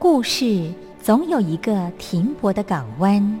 故事总有一个停泊的港湾。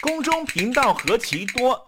宫中频道何其多，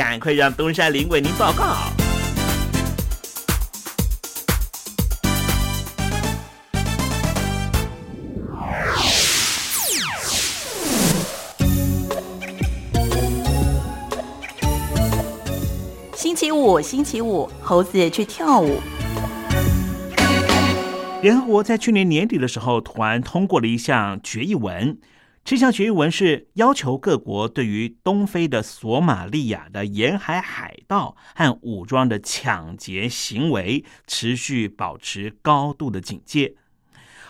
赶快让东山林为您报告。星期五，星期五，猴子去跳舞。联合国在去年年底的时候，突然通过了一项决议文。这项决议文是要求各国对于东非的索马利亚的沿海海盗和武装的抢劫行为持续保持高度的警戒。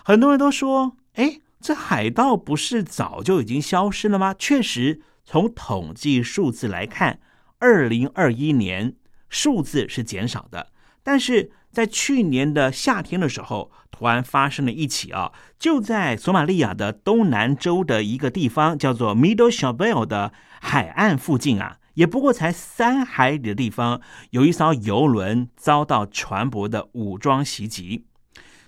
很多人都说：“哎，这海盗不是早就已经消失了吗？”确实，从统计数字来看，二零二一年数字是减少的，但是。在去年的夏天的时候，突然发生了一起啊，就在索马利亚的东南州的一个地方，叫做 Middle s h a b e l 的海岸附近啊，也不过才三海里的地方，有一艘游轮遭到船舶的武装袭击。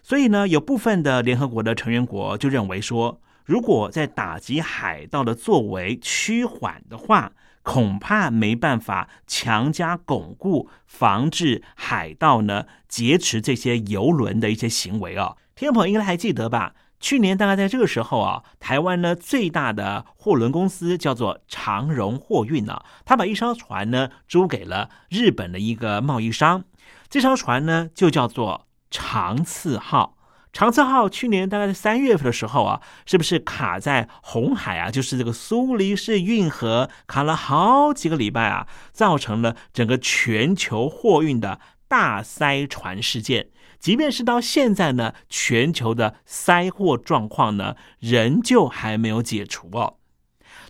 所以呢，有部分的联合国的成员国就认为说，如果在打击海盗的作为趋缓的话，恐怕没办法强加巩固，防止海盗呢劫持这些游轮的一些行为哦。听众朋友应该还记得吧？去年大概在这个时候啊，台湾呢最大的货轮公司叫做长荣货运呢，他把一艘船呢租给了日本的一个贸易商，这艘船呢就叫做长次号。长次号去年大概在三月份的时候啊，是不是卡在红海啊？就是这个苏黎世运河卡了好几个礼拜啊，造成了整个全球货运的大塞船事件。即便是到现在呢，全球的塞货状况呢，仍旧还没有解除哦。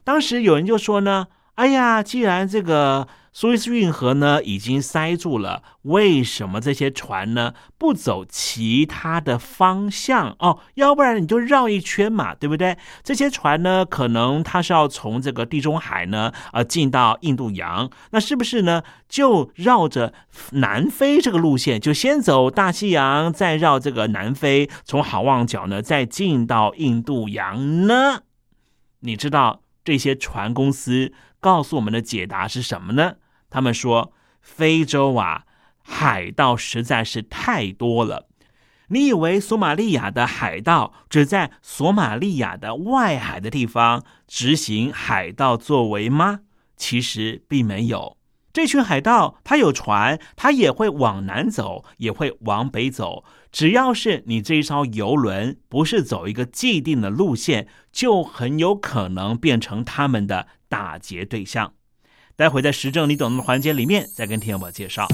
当时有人就说呢，哎呀，既然这个。苏伊士运河呢已经塞住了，为什么这些船呢不走其他的方向哦？要不然你就绕一圈嘛，对不对？这些船呢，可能它是要从这个地中海呢啊进到印度洋，那是不是呢就绕着南非这个路线，就先走大西洋，再绕这个南非，从好望角呢再进到印度洋呢？你知道这些船公司告诉我们的解答是什么呢？他们说，非洲啊，海盗实在是太多了。你以为索马利亚的海盗只在索马利亚的外海的地方执行海盗作为吗？其实并没有。这群海盗，他有船，他也会往南走，也会往北走。只要是你这一艘游轮不是走一个既定的路线，就很有可能变成他们的打劫对象。待会在时政你懂的环节里面，再跟听友们介绍。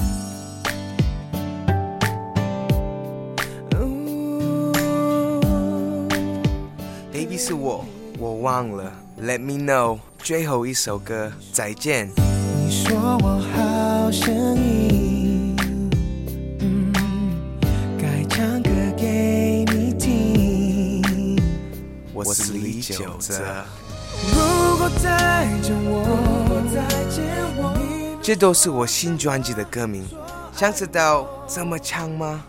Baby 是我，我忘了。Let me know，最后一首歌，再见。你说我好声音，该唱歌给你听。我是李玖哲。如果再见我。这都是我新专辑的歌名，想知道怎么唱吗？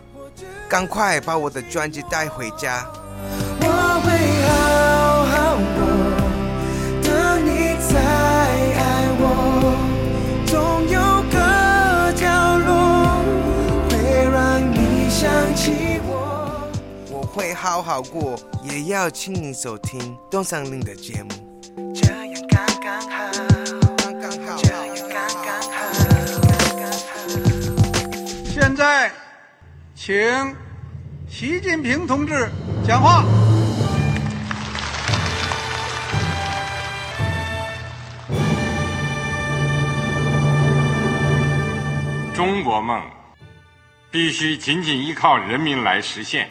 赶快把我的专辑带回家。我会好好过，等你再爱我，总有个角落会让你想起我。我会好好过，也要请你收听东山林的节目，这刚好。现在，请习近平同志讲话。中国梦必须紧紧依靠人民来实现。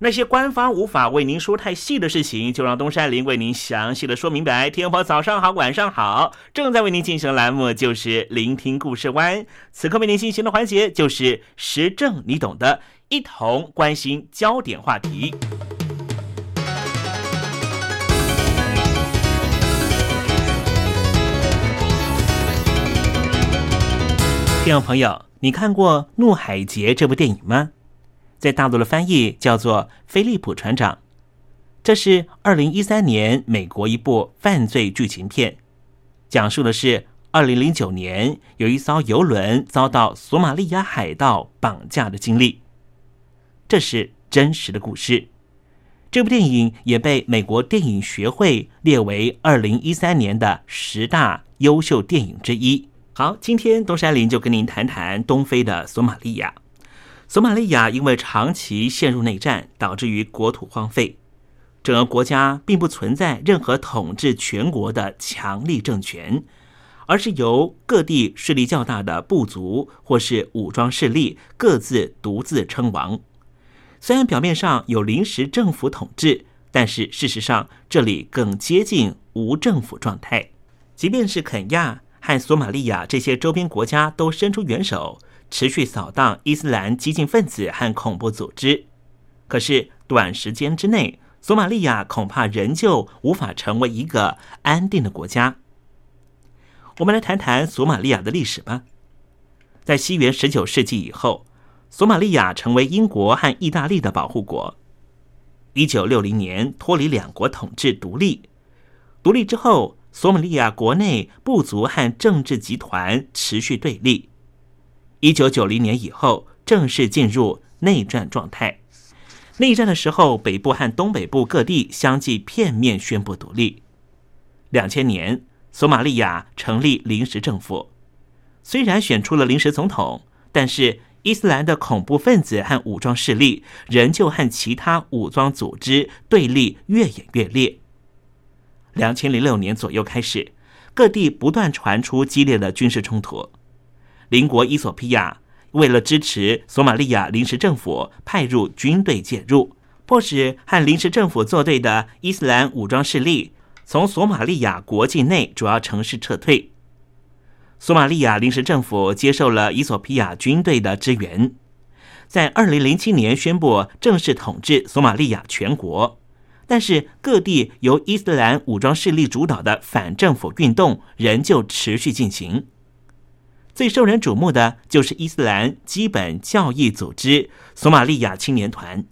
那些官方无法为您说太细的事情，就让东山林为您详细的说明白。天婆早上好，晚上好，正在为您进行的栏目就是聆听故事湾。此刻为您进行的环节就是时政，你懂的，一同关心焦点话题。听众朋友，你看过《怒海劫》这部电影吗？在大陆的翻译叫做《菲利普船长》，这是二零一三年美国一部犯罪剧情片，讲述的是二零零九年有一艘游轮遭到索马利亚海盗绑架的经历。这是真实的故事。这部电影也被美国电影学会列为二零一三年的十大优秀电影之一。好，今天东山林就跟您谈谈东非的索马利亚。索马利亚因为长期陷入内战，导致于国土荒废，整个国家并不存在任何统治全国的强力政权，而是由各地势力较大的部族或是武装势力各自独自称王。虽然表面上有临时政府统治，但是事实上这里更接近无政府状态。即便是肯亚和索马利亚这些周边国家都伸出援手。持续扫荡伊斯兰激进分子和恐怖组织，可是短时间之内，索马利亚恐怕仍旧无法成为一个安定的国家。我们来谈谈索马利亚的历史吧。在西元十九世纪以后，索马利亚成为英国和意大利的保护国。一九六零年脱离两国统治独立，独立之后，索马利亚国内部族和政治集团持续对立。一九九零年以后，正式进入内战状态。内战的时候，北部和东北部各地相继片面宣布独立。两千年，索马利亚成立临时政府，虽然选出了临时总统，但是伊斯兰的恐怖分子和武装势力仍旧和其他武装组织对立越演越烈。两千零六年左右开始，各地不断传出激烈的军事冲突。邻国伊索比亚为了支持索马利亚临时政府，派入军队介入，迫使和临时政府作对的伊斯兰武装势力从索马利亚国境内主要城市撤退。索马利亚临时政府接受了伊索比亚军队的支援，在二零零七年宣布正式统治索马利亚全国，但是各地由伊斯兰武装势力主导的反政府运动仍旧持续进行。最受人瞩目的就是伊斯兰基本教义组织索马利亚青年团，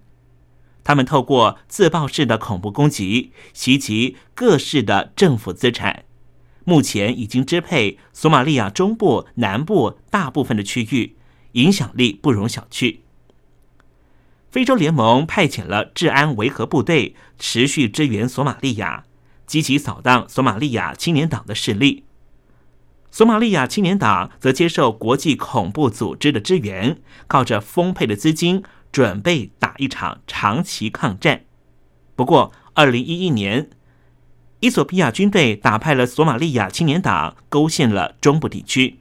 他们透过自爆式的恐怖攻击袭击各市的政府资产，目前已经支配索马利亚中部、南部大部分的区域，影响力不容小觑。非洲联盟派遣了治安维和部队，持续支援索马利亚，积极扫荡索马利亚青年党的势力。索马利亚青年党则接受国际恐怖组织的支援，靠着丰沛的资金，准备打一场长期抗战。不过，二零一一年，伊索比亚军队打败了索马利亚青年党，勾陷了中部地区。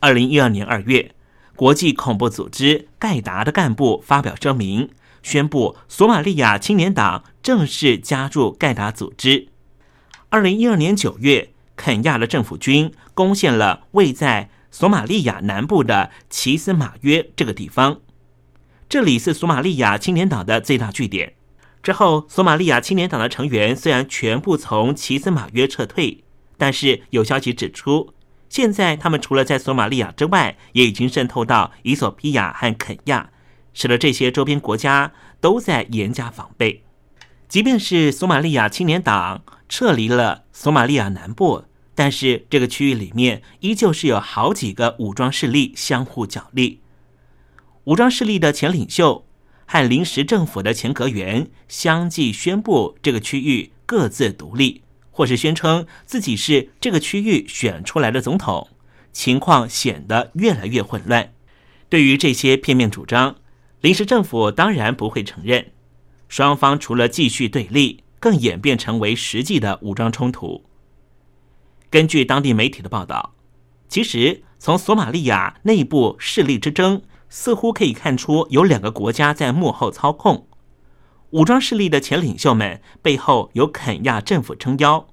二零一二年二月，国际恐怖组织盖达的干部发表声明，宣布索马利亚青年党正式加入盖达组织。二零一二年九月，肯亚的政府军攻陷了位在索马利亚南部的奇斯马约这个地方，这里是索马利亚青年党的最大据点。之后，索马利亚青年党的成员虽然全部从奇斯马约撤退，但是有消息指出，现在他们除了在索马利亚之外，也已经渗透到伊索比亚和肯亚，使得这些周边国家都在严加防备。即便是索马利亚青年党撤离了索马利亚南部，但是这个区域里面依旧是有好几个武装势力相互角力，武装势力的前领袖。和临时政府的前阁员相继宣布这个区域各自独立，或是宣称自己是这个区域选出来的总统，情况显得越来越混乱。对于这些片面主张，临时政府当然不会承认。双方除了继续对立，更演变成为实际的武装冲突。根据当地媒体的报道，其实从索马利亚内部势力之争。似乎可以看出，有两个国家在幕后操控武装势力的前领袖们背后有肯亚政府撑腰，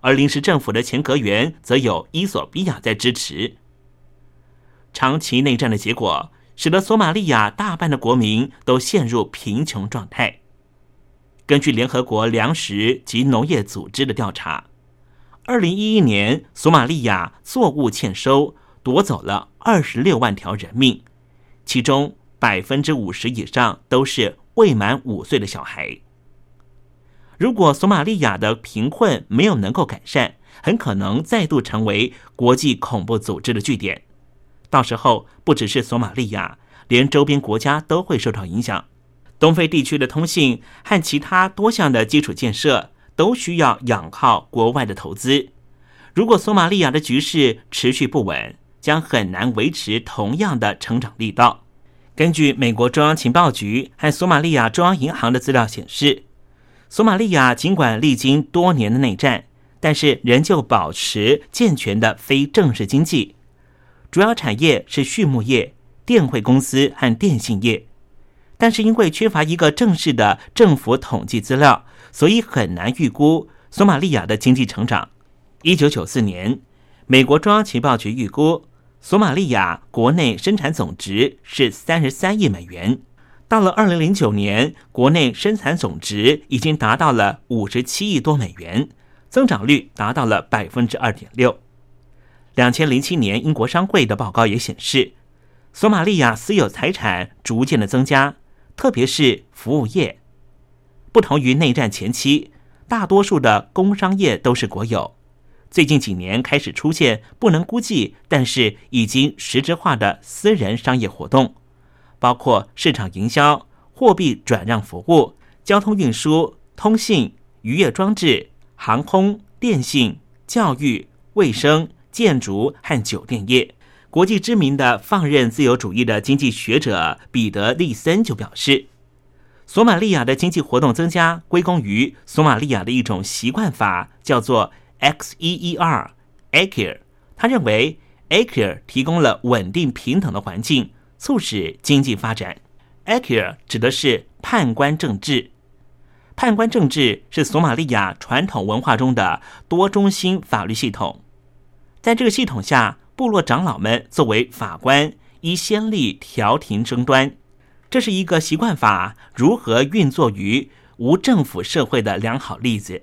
而临时政府的前阁员则有伊索比亚在支持。长期内战的结果，使得索马利亚大半的国民都陷入贫穷状态。根据联合国粮食及农业组织的调查，二零一一年索马利亚作物欠收，夺走了二十六万条人命。其中百分之五十以上都是未满五岁的小孩。如果索马利亚的贫困没有能够改善，很可能再度成为国际恐怖组织的据点。到时候，不只是索马利亚，连周边国家都会受到影响。东非地区的通信和其他多项的基础建设都需要仰靠国外的投资。如果索马利亚的局势持续不稳，将很难维持同样的成长力道。根据美国中央情报局和索马利亚中央银行的资料显示，索马利亚尽管历经多年的内战，但是仍旧保持健全的非正式经济，主要产业是畜牧业、电汇公司和电信业。但是因为缺乏一个正式的政府统计资料，所以很难预估索马利亚的经济成长。一九九四年，美国中央情报局预估。索马利亚国内生产总值是三十三亿美元，到了二零零九年，国内生产总值已经达到了五十七亿多美元，增长率达到了百分之二点六。两千零七年，英国商会的报告也显示，索马利亚私有财产逐渐的增加，特别是服务业。不同于内战前期，大多数的工商业都是国有。最近几年开始出现不能估计，但是已经实质化的私人商业活动，包括市场营销、货币转让服务、交通运输、通信、渔业装置、航空、电信、教育、卫生、建筑和酒店业。国际知名的放任自由主义的经济学者彼得利森就表示，索马利亚的经济活动增加归功于索马利亚的一种习惯法，叫做。X E E R a k i r 他认为 a k i r 提供了稳定平等的环境，促使经济发展。a k i r 指的是判官政治，判官政治是索马利亚传统文化中的多中心法律系统。在这个系统下，部落长老们作为法官，依先例调停争端。这是一个习惯法如何运作于无政府社会的良好例子。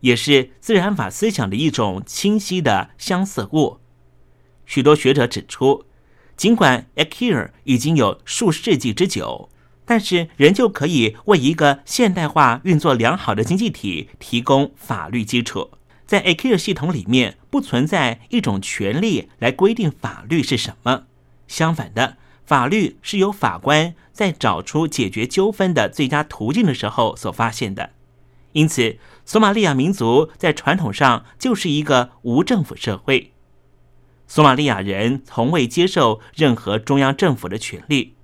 也是自然法思想的一种清晰的相似物。许多学者指出，尽管 Akir 已经有数世纪之久，但是仍旧可以为一个现代化、运作良好的经济体提供法律基础。在 AKI 系统里面，不存在一种权利来规定法律是什么。相反的，法律是由法官在找出解决纠纷的最佳途径的时候所发现的。因此，索马利亚民族在传统上就是一个无政府社会。索马利亚人从未接受任何中央政府的权利，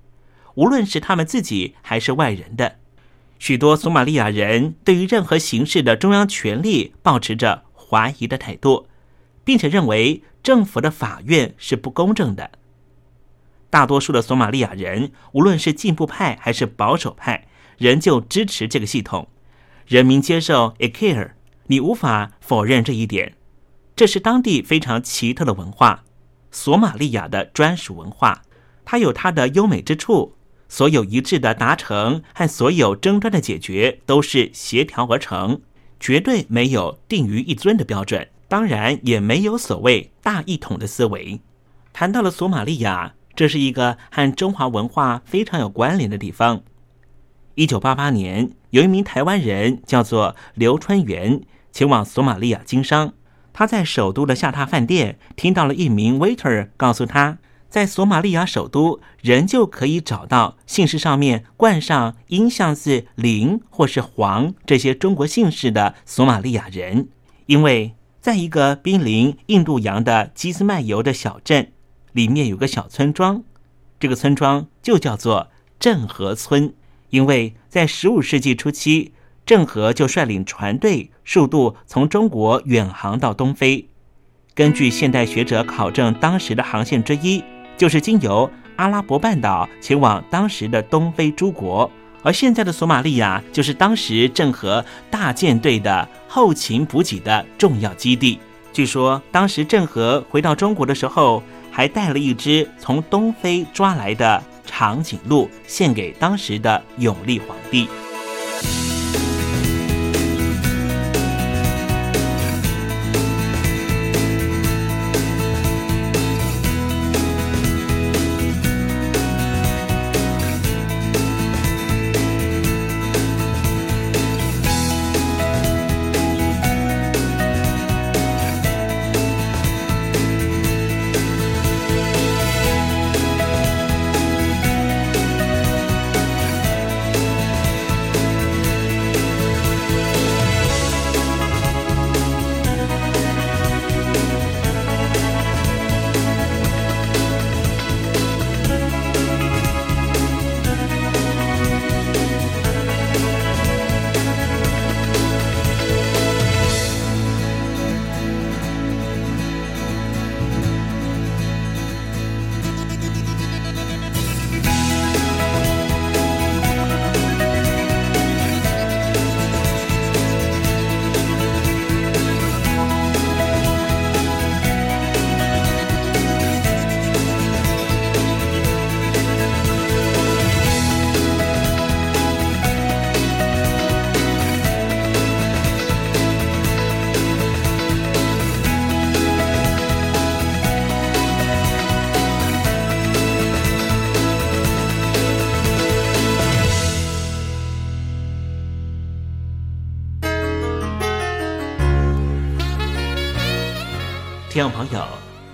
无论是他们自己还是外人的。许多索马利亚人对于任何形式的中央权力保持着怀疑的态度，并且认为政府的法院是不公正的。大多数的索马利亚人，无论是进步派还是保守派，仍旧支持这个系统。人民接受 a c a r e 你无法否认这一点。这是当地非常奇特的文化，索马利亚的专属文化，它有它的优美之处。所有一致的达成和所有争端的解决都是协调而成，绝对没有定于一尊的标准，当然也没有所谓大一统的思维。谈到了索马利亚，这是一个和中华文化非常有关联的地方。一九八八年，有一名台湾人叫做刘春元，前往索马利亚经商。他在首都的下榻饭店听到了一名 waiter 告诉他。在索马利亚首都，仍旧可以找到姓氏上面冠上音像字林或是黄这些中国姓氏的索马利亚人，因为在一个濒临印度洋的基斯麦尤的小镇里面有个小村庄，这个村庄就叫做郑和村，因为在十五世纪初期，郑和就率领船队数度从中国远航到东非，根据现代学者考证，当时的航线之一。就是经由阿拉伯半岛前往当时的东非诸国，而现在的索马利亚就是当时郑和大舰队的后勤补给的重要基地。据说当时郑和回到中国的时候，还带了一只从东非抓来的长颈鹿，献给当时的永历皇帝。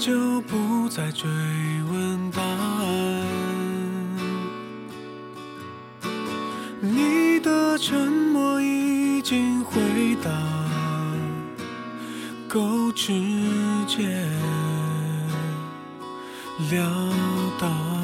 就不再追问答案。你的沉默已经回答够直接了当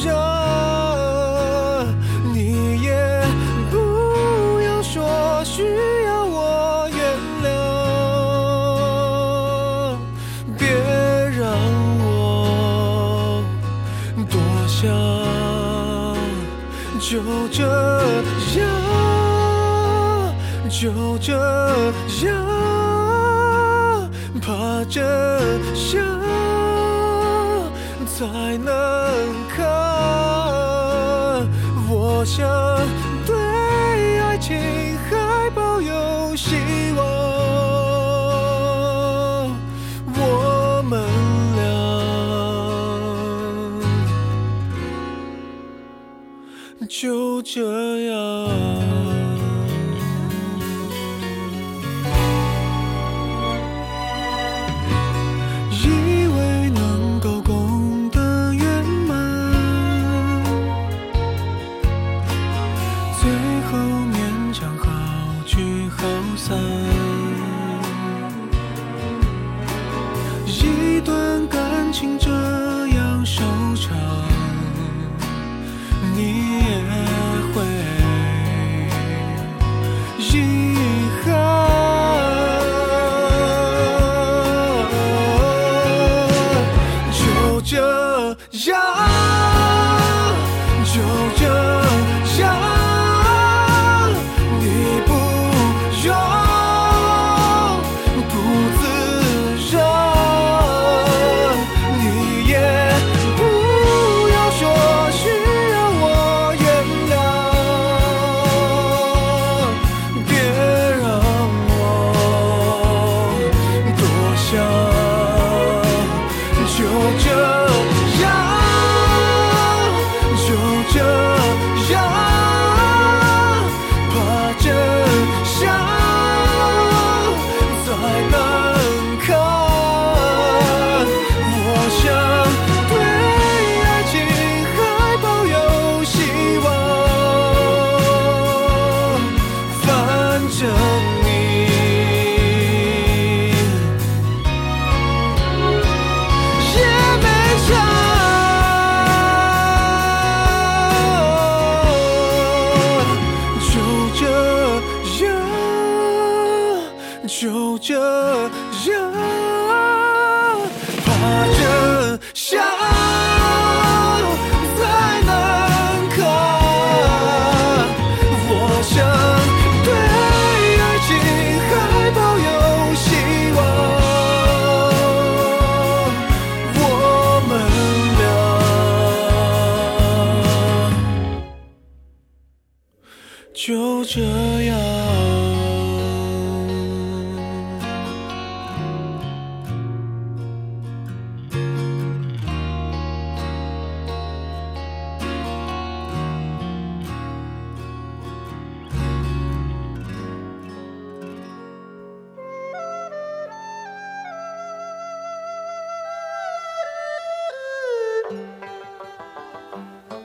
然，你也不要说需要我原谅，别让我多想，就这样，就这样，怕真相才能看。我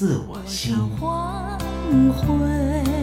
似我心黄昏。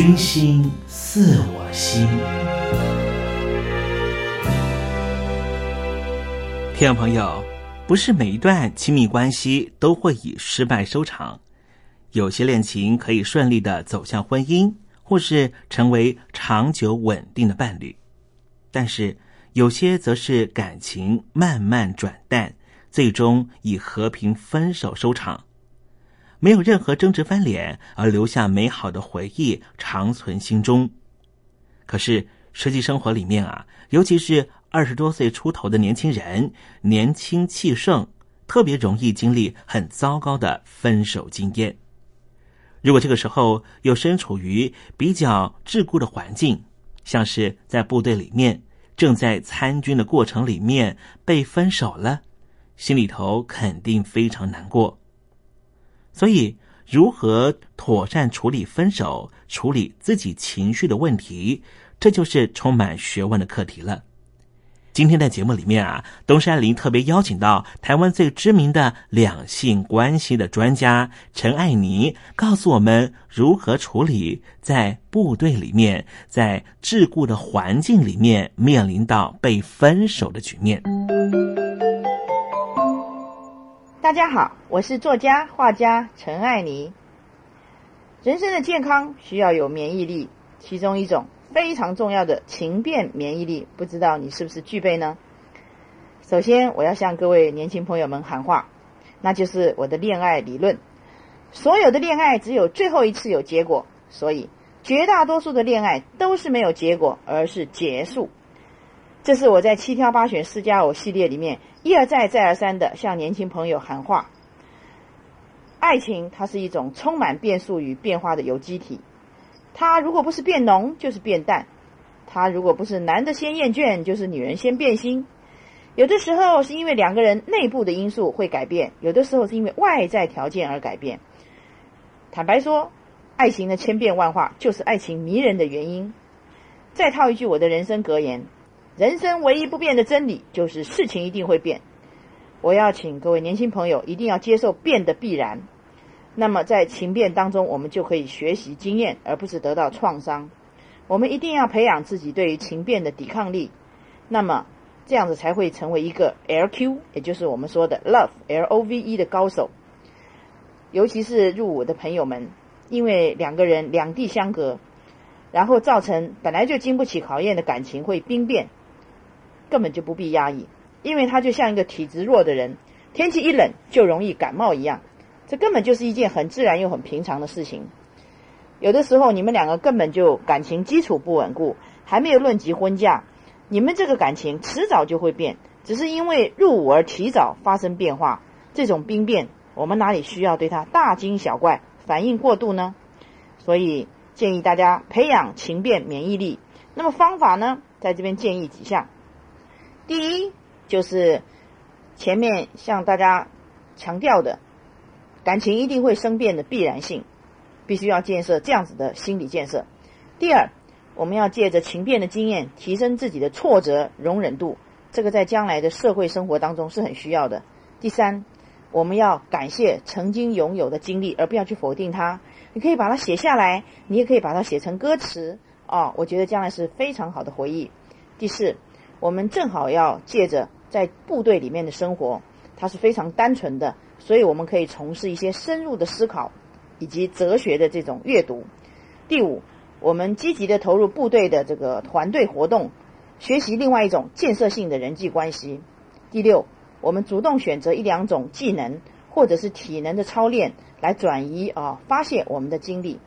君心似我心。听众朋友，不是每一段亲密关系都会以失败收场，有些恋情可以顺利的走向婚姻，或是成为长久稳定的伴侣，但是有些则是感情慢慢转淡，最终以和平分手收场。没有任何争执翻脸，而留下美好的回忆长存心中。可是实际生活里面啊，尤其是二十多岁出头的年轻人，年轻气盛，特别容易经历很糟糕的分手经验。如果这个时候又身处于比较桎梏的环境，像是在部队里面正在参军的过程里面被分手了，心里头肯定非常难过。所以，如何妥善处理分手、处理自己情绪的问题，这就是充满学问的课题了。今天在节目里面啊，东山林特别邀请到台湾最知名的两性关系的专家陈爱妮，告诉我们如何处理在部队里面、在桎梏的环境里面面临到被分手的局面。大家好，我是作家、画家陈爱妮。人生的健康需要有免疫力，其中一种非常重要的情变免疫力，不知道你是不是具备呢？首先，我要向各位年轻朋友们喊话，那就是我的恋爱理论。所有的恋爱只有最后一次有结果，所以绝大多数的恋爱都是没有结果，而是结束。这是我在七挑八选四加偶系列里面一而再再而三的向年轻朋友喊话。爱情它是一种充满变数与变化的有机体，它如果不是变浓，就是变淡；它如果不是男的先厌倦，就是女人先变心。有的时候是因为两个人内部的因素会改变，有的时候是因为外在条件而改变。坦白说，爱情的千变万化就是爱情迷人的原因。再套一句我的人生格言：人生唯一不变的真理就是事情一定会变。我要请各位年轻朋友一定要接受变的必然。那么在情变当中，我们就可以学习经验，而不是得到创伤。我们一定要培养自己对于情变的抵抗力。那么这样子才会成为一个 LQ，也就是我们说的 Love L O V E 的高手。尤其是入伍的朋友们，因为两个人两地相隔，然后造成本来就经不起考验的感情会兵变，根本就不必压抑，因为他就像一个体质弱的人，天气一冷就容易感冒一样，这根本就是一件很自然又很平常的事情。有的时候你们两个根本就感情基础不稳固，还没有论及婚嫁，你们这个感情迟早就会变，只是因为入伍而提早发生变化，这种兵变。我们哪里需要对他大惊小怪、反应过度呢？所以建议大家培养情变免疫力。那么方法呢，在这边建议几项。第一，就是前面向大家强调的，感情一定会生变的必然性，必须要建设这样子的心理建设。第二，我们要借着情变的经验，提升自己的挫折容忍度，这个在将来的社会生活当中是很需要的。第三。我们要感谢曾经拥有的经历，而不要去否定它。你可以把它写下来，你也可以把它写成歌词哦。我觉得将来是非常好的回忆。第四，我们正好要借着在部队里面的生活，它是非常单纯的，所以我们可以从事一些深入的思考以及哲学的这种阅读。第五，我们积极的投入部队的这个团队活动，学习另外一种建设性的人际关系。第六。我们主动选择一两种技能或者是体能的操练来转移啊，发泄我们的精力，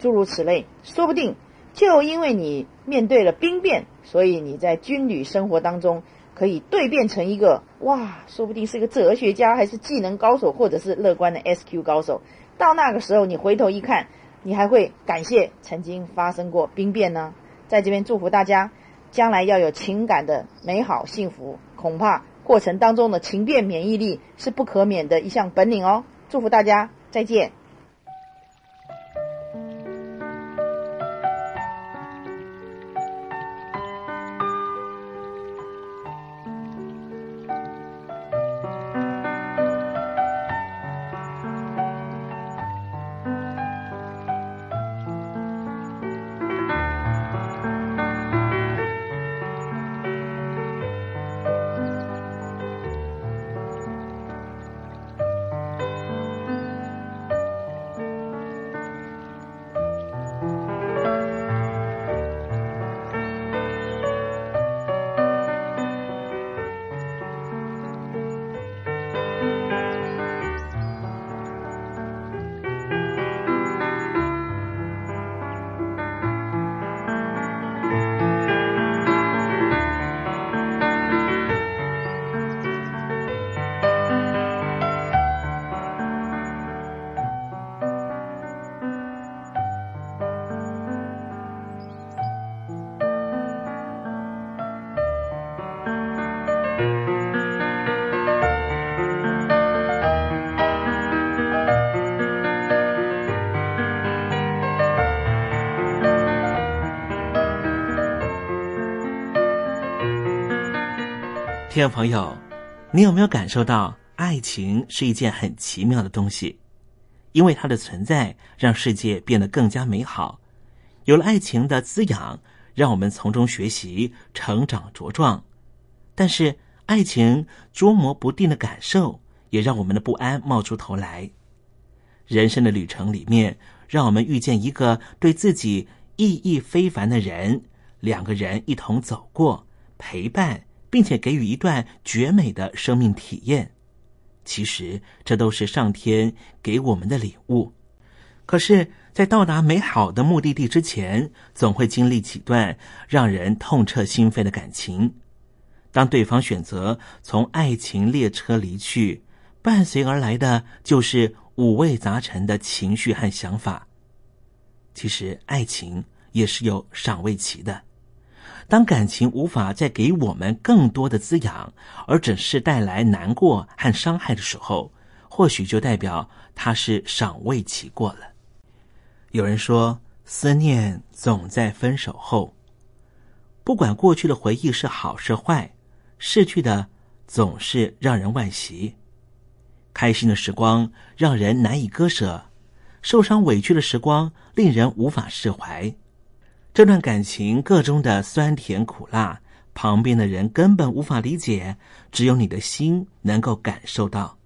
诸如此类。说不定就因为你面对了兵变，所以你在军旅生活当中可以蜕变成一个哇，说不定是个哲学家，还是技能高手，或者是乐观的 SQ 高手。到那个时候，你回头一看，你还会感谢曾经发生过兵变呢。在这边祝福大家，将来要有情感的美好幸福，恐怕。过程当中的情变免疫力是不可免的一项本领哦！祝福大家，再见。听众朋友，你有没有感受到爱情是一件很奇妙的东西？因为它的存在，让世界变得更加美好。有了爱情的滋养，让我们从中学习、成长茁壮。但是，爱情捉摸不定的感受，也让我们的不安冒出头来。人生的旅程里面，让我们遇见一个对自己意义非凡的人，两个人一同走过，陪伴。并且给予一段绝美的生命体验，其实这都是上天给我们的礼物。可是，在到达美好的目的地之前，总会经历几段让人痛彻心扉的感情。当对方选择从爱情列车离去，伴随而来的就是五味杂陈的情绪和想法。其实，爱情也是有赏味期的。当感情无法再给我们更多的滋养，而只是带来难过和伤害的时候，或许就代表它是尚未起过了。有人说，思念总在分手后。不管过去的回忆是好是坏，逝去的总是让人惋惜。开心的时光让人难以割舍，受伤委屈的时光令人无法释怀。这段感情个中的酸甜苦辣，旁边的人根本无法理解，只有你的心能够感受到。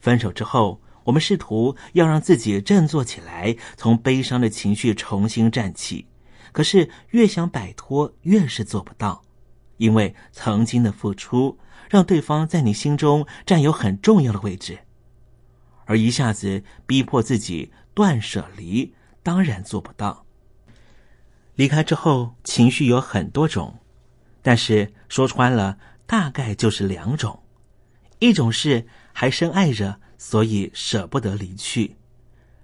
分手之后，我们试图要让自己振作起来，从悲伤的情绪重新站起。可是越想摆脱，越是做不到，因为曾经的付出让对方在你心中占有很重要的位置，而一下子逼迫自己断舍离，当然做不到。离开之后，情绪有很多种，但是说穿了，大概就是两种：一种是还深爱着，所以舍不得离去；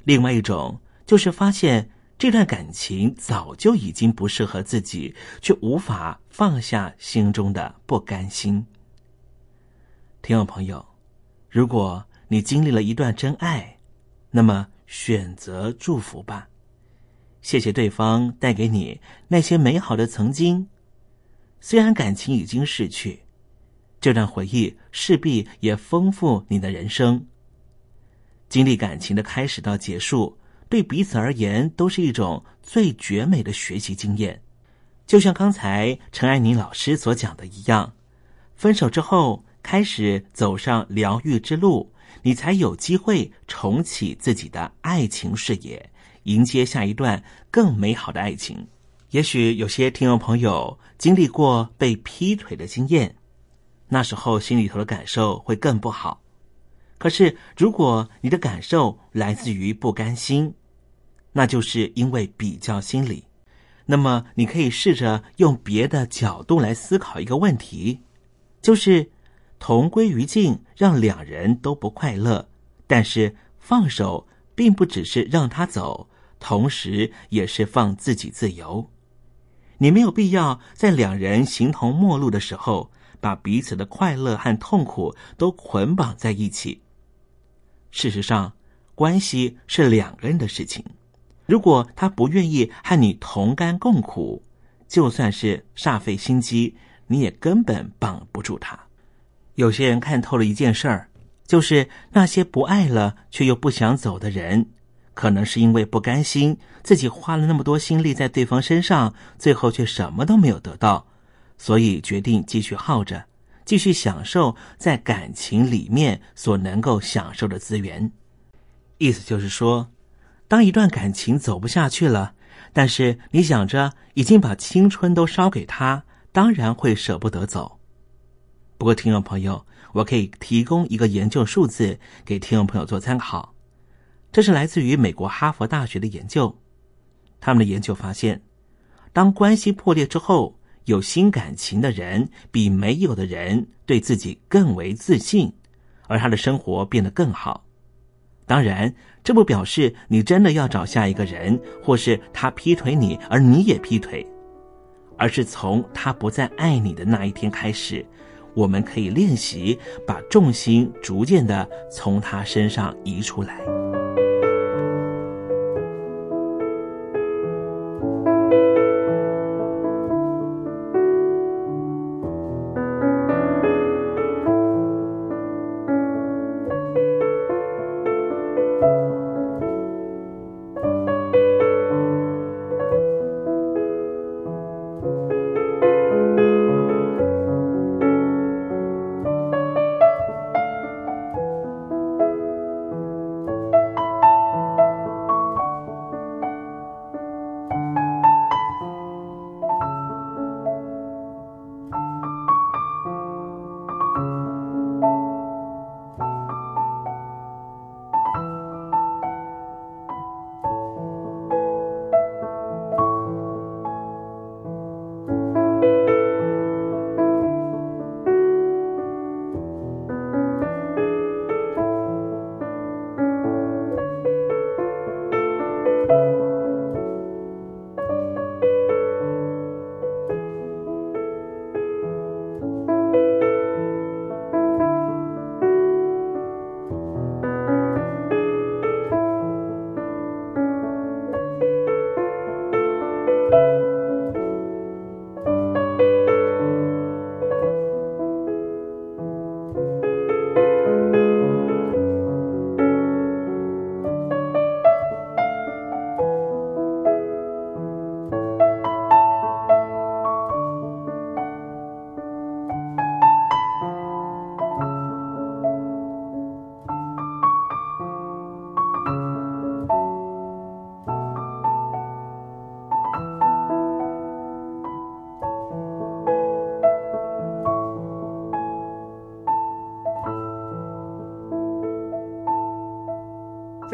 另外一种就是发现。这段感情早就已经不适合自己，却无法放下心中的不甘心。听众朋友，如果你经历了一段真爱，那么选择祝福吧，谢谢对方带给你那些美好的曾经。虽然感情已经逝去，这段回忆势必也丰富你的人生。经历感情的开始到结束。对彼此而言，都是一种最绝美的学习经验。就像刚才陈爱妮老师所讲的一样，分手之后开始走上疗愈之路，你才有机会重启自己的爱情视野，迎接下一段更美好的爱情。也许有些听众朋友经历过被劈腿的经验，那时候心里头的感受会更不好。可是，如果你的感受来自于不甘心，那就是因为比较心理。那么，你可以试着用别的角度来思考一个问题，就是同归于尽，让两人都不快乐。但是，放手并不只是让他走，同时也是放自己自由。你没有必要在两人形同陌路的时候，把彼此的快乐和痛苦都捆绑在一起。事实上，关系是两个人的事情。如果他不愿意和你同甘共苦，就算是煞费心机，你也根本绑不住他。有些人看透了一件事儿，就是那些不爱了却又不想走的人，可能是因为不甘心自己花了那么多心力在对方身上，最后却什么都没有得到，所以决定继续耗着。继续享受在感情里面所能够享受的资源，意思就是说，当一段感情走不下去了，但是你想着已经把青春都烧给他，当然会舍不得走。不过，听众朋友，我可以提供一个研究数字给听众朋友做参考，这是来自于美国哈佛大学的研究，他们的研究发现，当关系破裂之后。有新感情的人比没有的人对自己更为自信，而他的生活变得更好。当然，这不表示你真的要找下一个人，或是他劈腿你，而你也劈腿，而是从他不再爱你的那一天开始，我们可以练习把重心逐渐的从他身上移出来。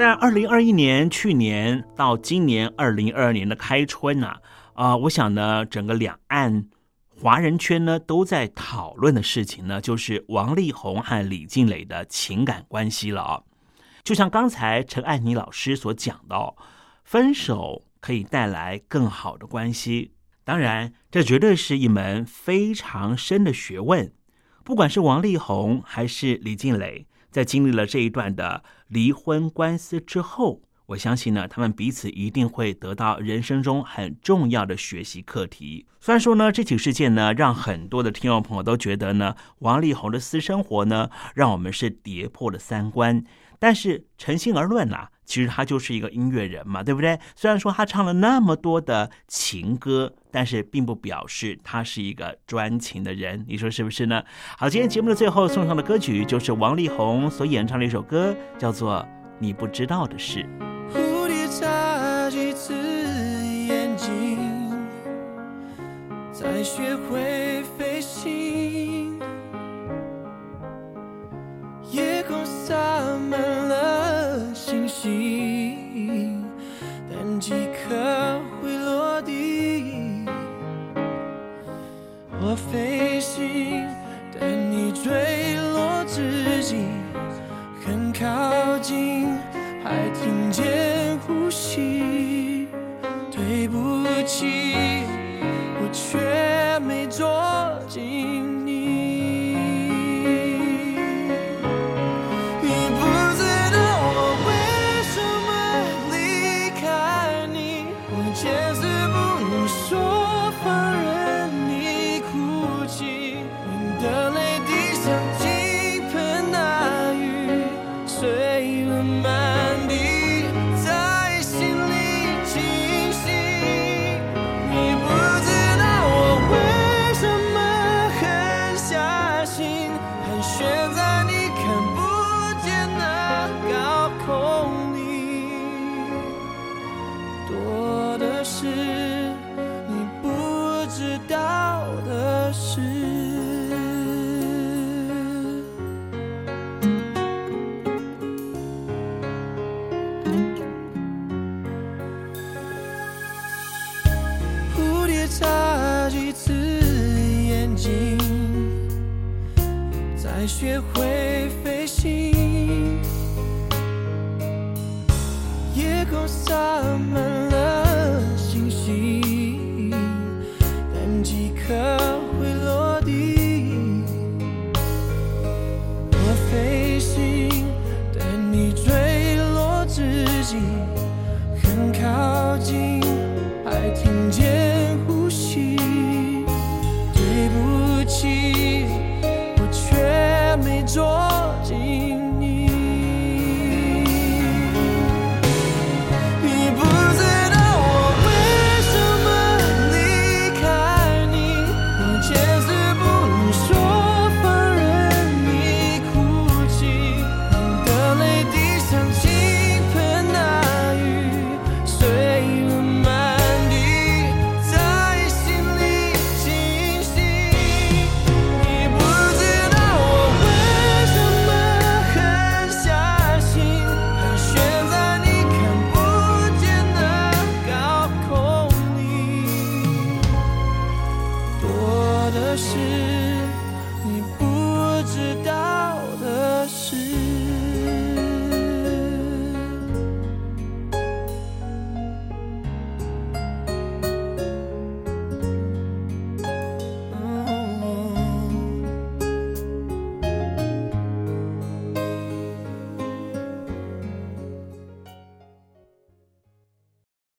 在二零二一年去年到今年二零二二年的开春呐、啊，我想呢，整个两岸华人圈呢都在讨论的事情呢，就是王力宏和李静蕾的情感关系了啊。就像刚才陈爱妮老师所讲到，分手可以带来更好的关系。当然，这绝对是一门非常深的学问。不管是王力宏还是李静蕾，在经历了这一段的离婚官司之后，我相信呢，他们彼此一定会得到人生中很重要的学习课题。虽然说呢，这起事件呢，让很多的听众朋友都觉得呢，王力宏的私生活呢，让我们是跌破了三观。但是诚心而论呐、其实他就是一个音乐人嘛，对不对？虽然说他唱了那么多的情歌，但是并不表示他是一个专情的人，你说是不是呢？好，今天节目的最后送上的歌曲就是王力宏所演唱的一首歌，叫做《你不知道的事》。蝴蝶眨几次眼睛，才学会飞行。都洒满了星星，但几颗